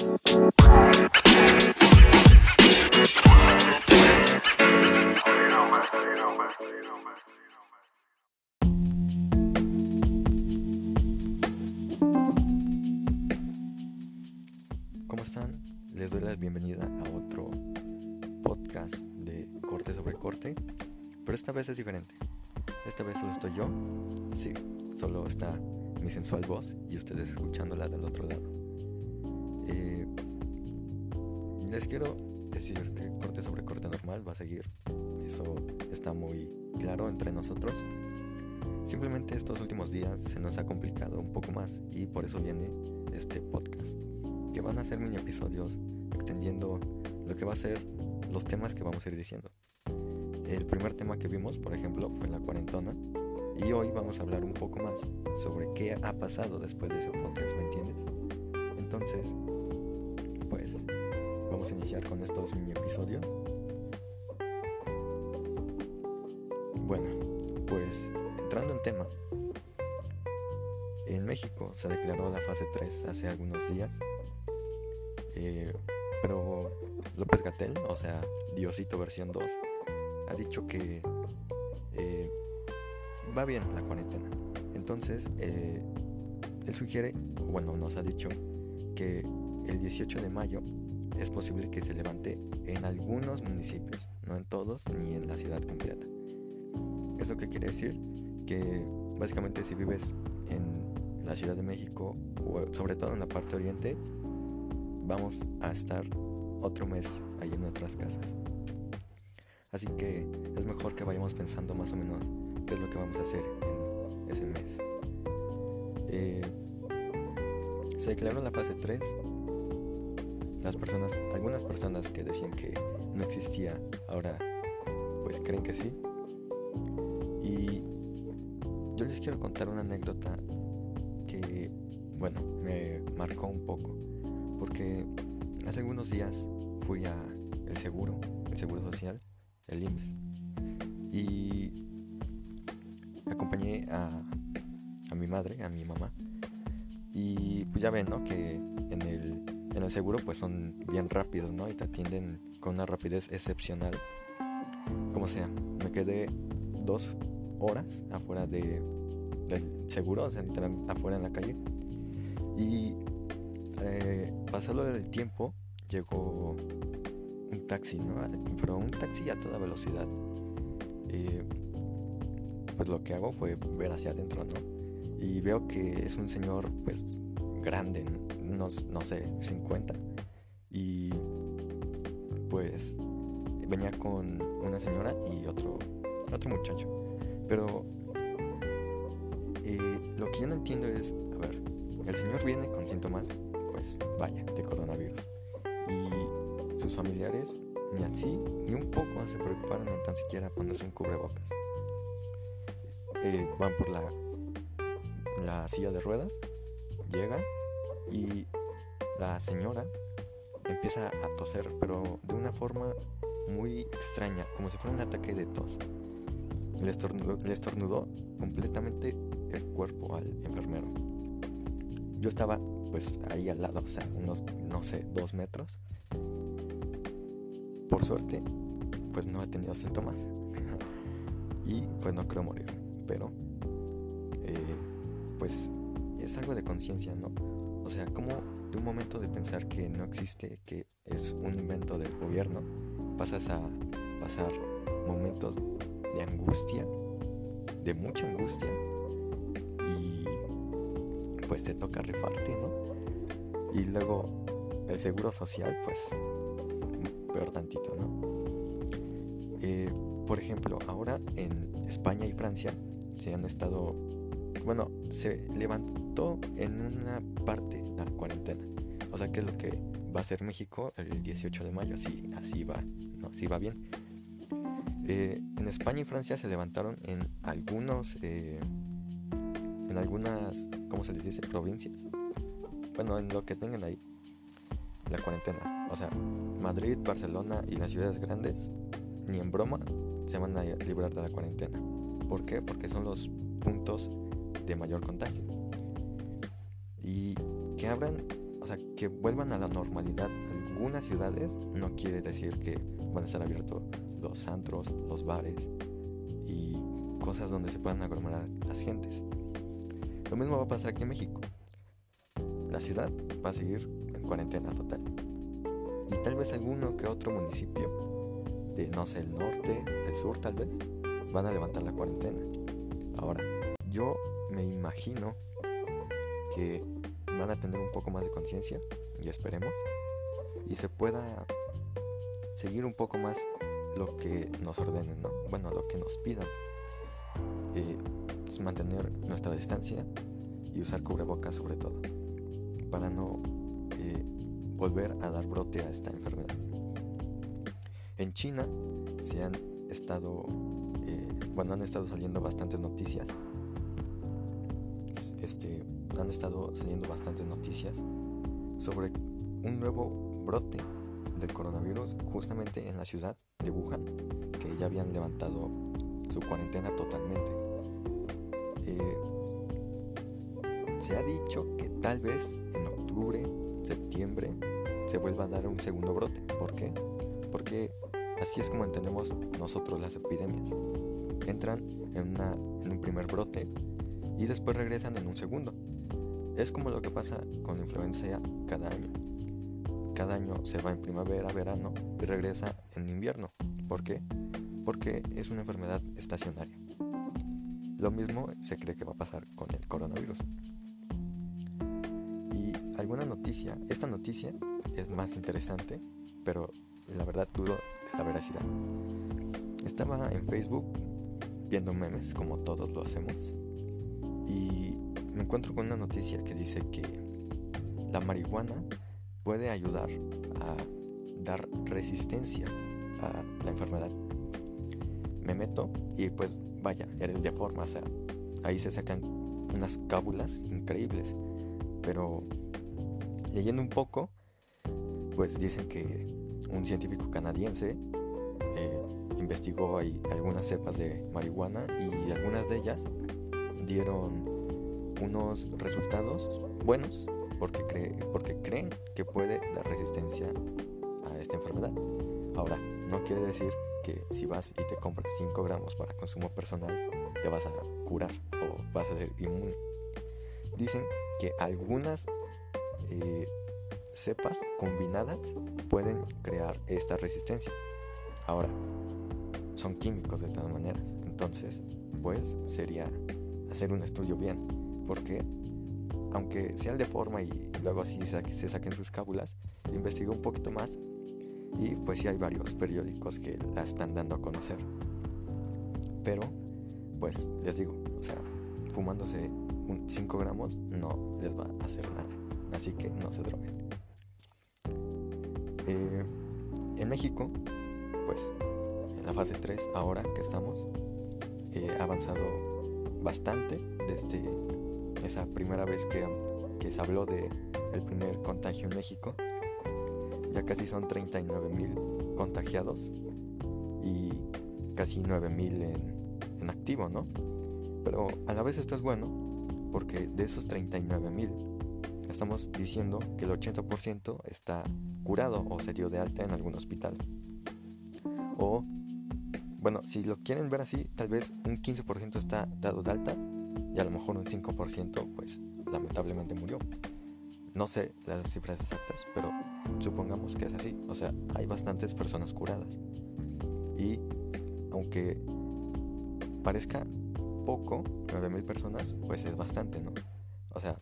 ¿Cómo están? Les doy la bienvenida a otro podcast de corte sobre corte, pero esta vez es diferente. Esta vez solo estoy yo, sí, solo está mi sensual voz y ustedes escuchándola del otro lado. Eh, les quiero decir que corte sobre corte normal va a seguir, eso está muy claro entre nosotros. Simplemente estos últimos días se nos ha complicado un poco más y por eso viene este podcast, que van a ser mini episodios extendiendo lo que va a ser los temas que vamos a ir diciendo. El primer tema que vimos, por ejemplo, fue la cuarentona y hoy vamos a hablar un poco más sobre qué ha pasado después de ese podcast, ¿me entiendes? Entonces, pues vamos a iniciar con estos mini episodios. Bueno, pues entrando en tema, en México se declaró la fase 3 hace algunos días, eh, pero López Gatel, o sea, Diosito versión 2, ha dicho que eh, va bien la cuarentena. Entonces, eh, él sugiere, bueno, nos ha dicho que el 18 de mayo es posible que se levante en algunos municipios, no en todos ni en la ciudad completa. ¿Eso qué quiere decir? Que básicamente si vives en la Ciudad de México o sobre todo en la parte oriente, vamos a estar otro mes ahí en nuestras casas. Así que es mejor que vayamos pensando más o menos qué es lo que vamos a hacer en ese mes. Eh, se declaró la fase 3. Personas, algunas personas que decían que no existía, ahora pues creen que sí. Y yo les quiero contar una anécdota que, bueno, me marcó un poco. Porque hace algunos días fui a el seguro, el seguro social, el IMSS. Y acompañé a, a mi madre, a mi mamá. Y pues ya ven, ¿no? Que en el, en el seguro pues son bien rápidos, ¿no? Y te atienden con una rapidez excepcional. Como sea, me quedé dos horas afuera de, del seguro, o sea, afuera en la calle. Y eh, pasado del tiempo, llegó un taxi, ¿no? Pero un taxi a toda velocidad. Pues lo que hago fue ver hacia adentro, ¿no? Y veo que es un señor, pues, grande, unos, no sé, 50. Y pues venía con una señora y otro, otro muchacho. Pero eh, lo que yo no entiendo es, a ver, el señor viene con síntomas, pues vaya, de coronavirus. Y sus familiares ni así, ni un poco se preocuparon en tan siquiera ponerse un cubrebocas. Eh, van por la, la silla de ruedas, llegan y la señora empieza a toser, pero de una forma muy extraña, como si fuera un ataque de tos. Le estornudó, le estornudó completamente el cuerpo al enfermero. Yo estaba pues ahí al lado, o sea, unos, no sé, dos metros. Por suerte, pues no he tenido síntomas. y pues no creo morir. Pero, eh, pues es algo de conciencia, ¿no? O sea, como de un momento de pensar que no existe, que es un invento del gobierno, pasas a pasar momentos de angustia, de mucha angustia, y pues te toca rifarte, ¿no? Y luego el seguro social, pues peor tantito, ¿no? Eh, por ejemplo, ahora en España y Francia se han estado, bueno, se levantó en una parte la cuarentena. O sea, que es lo que va a ser México el 18 de mayo, así, así va, ¿no? Así va bien. Eh, en España y Francia se levantaron en algunos, eh, en algunas, ¿cómo se les dice? Provincias. Bueno, en lo que tengan ahí, la cuarentena. O sea, Madrid, Barcelona y las ciudades grandes, ni en broma, se van a librar de la cuarentena. ¿Por qué? Porque son los puntos de mayor contagio. Y que abran o sea, que vuelvan a la normalidad algunas ciudades no quiere decir que van a estar abiertos los antros, los bares y cosas donde se puedan aglomerar las gentes. Lo mismo va a pasar aquí en México. La ciudad va a seguir en cuarentena total. Y tal vez alguno que otro municipio de, no sé, el norte, el sur tal vez, van a levantar la cuarentena. Ahora, yo me imagino que van a tener un poco más de conciencia y esperemos y se pueda seguir un poco más lo que nos ordenen, ¿no? Bueno, lo que nos pidan. Eh, mantener nuestra distancia y usar cubrebocas sobre todo, para no eh, volver a dar brote a esta enfermedad. En China se han estado, eh, bueno, han estado saliendo bastantes noticias. Este, han estado saliendo bastantes noticias sobre un nuevo brote del coronavirus justamente en la ciudad de Wuhan, que ya habían levantado su cuarentena totalmente. Eh, se ha dicho que tal vez en octubre, septiembre, se vuelva a dar un segundo brote. ¿Por qué? Porque así es como entendemos nosotros las epidemias. Entran en, en un primer brote y después regresan en un segundo. Es como lo que pasa con la influenza cada año. Cada año se va en primavera, verano y regresa en invierno. ¿Por qué? Porque es una enfermedad estacionaria. Lo mismo se cree que va a pasar con el coronavirus. Y alguna noticia, esta noticia es más interesante, pero la verdad dudo de la veracidad. Estaba en Facebook viendo memes como todos lo hacemos y me encuentro con una noticia que dice que la marihuana puede ayudar a dar resistencia a la enfermedad. Me meto y pues vaya, eres de forma, o sea, ahí se sacan unas cábulas increíbles, pero leyendo un poco, pues dicen que un científico canadiense eh, investigó ahí algunas cepas de marihuana y algunas de ellas dieron unos resultados buenos porque, cree, porque creen que puede dar resistencia a esta enfermedad. Ahora, no quiere decir que si vas y te compras 5 gramos para consumo personal, te vas a curar o vas a ser inmune. Dicen que algunas eh, cepas combinadas pueden crear esta resistencia. Ahora, son químicos de todas maneras. Entonces, pues sería hacer un estudio bien. Porque aunque sea de forma y luego así se saquen sus cábulas, investigo un poquito más y pues sí hay varios periódicos que la están dando a conocer. Pero, pues les digo, o sea, fumándose 5 gramos no les va a hacer nada. Así que no se droguen. Eh, en México, pues en la fase 3, ahora que estamos, eh, avanzado bastante desde esa primera vez que, se habló de el primer contagio en México ya casi son 39 mil contagiados y casi 9 mil en, activo, ¿no? Pero a la vez esto es bueno porque de esos 39 mil estamos diciendo que el 80% está curado o se dio de alta en algún hospital. O, bueno, si lo quieren ver así, tal vez un 15% está dado de alta y a lo mejor un 5% pues lamentablemente murió. No sé las cifras exactas, pero supongamos que es así. O sea, hay bastantes personas curadas. Y aunque parezca poco, 9.000 personas, pues es bastante, ¿no? O sea,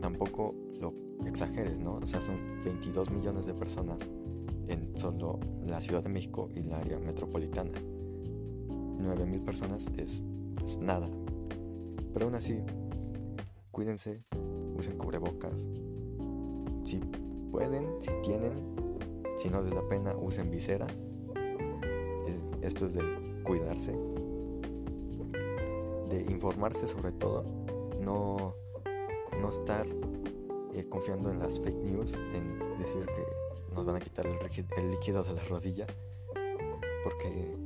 tampoco lo exageres, ¿no? O sea, son 22 millones de personas en solo la Ciudad de México y la área metropolitana. 9.000 personas es, es nada. Pero aún así, cuídense, usen cubrebocas. Si pueden, si tienen, si no les da pena, usen viseras. Esto es de cuidarse, de informarse sobre todo, no, no estar eh, confiando en las fake news, en decir que nos van a quitar el, el líquido de la rodilla, porque,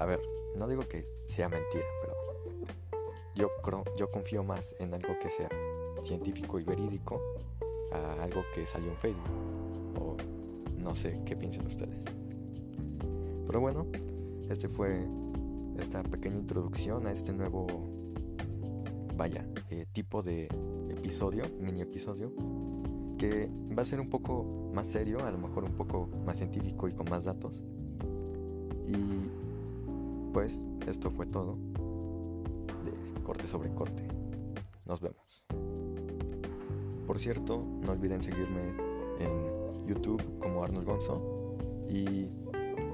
a ver, no digo que sea mentira, pero yo, yo confío más en algo que sea científico y verídico a algo que salió en Facebook. O no sé qué piensan ustedes. Pero bueno, este fue esta pequeña introducción a este nuevo, vaya, eh, tipo de episodio, mini episodio, que va a ser un poco más serio, a lo mejor un poco más científico y con más datos. Y pues esto fue todo de corte sobre corte. Nos vemos. Por cierto, no olviden seguirme en YouTube como Arnold Gonzo y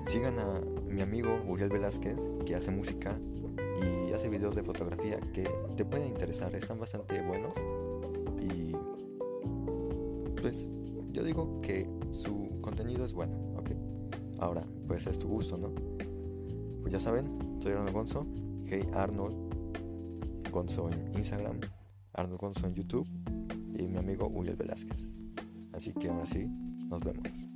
sigan a mi amigo Uriel Velázquez que hace música y hace videos de fotografía que te pueden interesar, están bastante buenos y pues yo digo que su contenido es bueno, ¿ok? Ahora, pues es tu gusto, ¿no? Pues ya saben, soy Arnold Gonzo, hey Arnold Gonzo en Instagram, Arnold Gonzo en YouTube y mi amigo Uriel Velázquez. Así que ahora sí, nos vemos.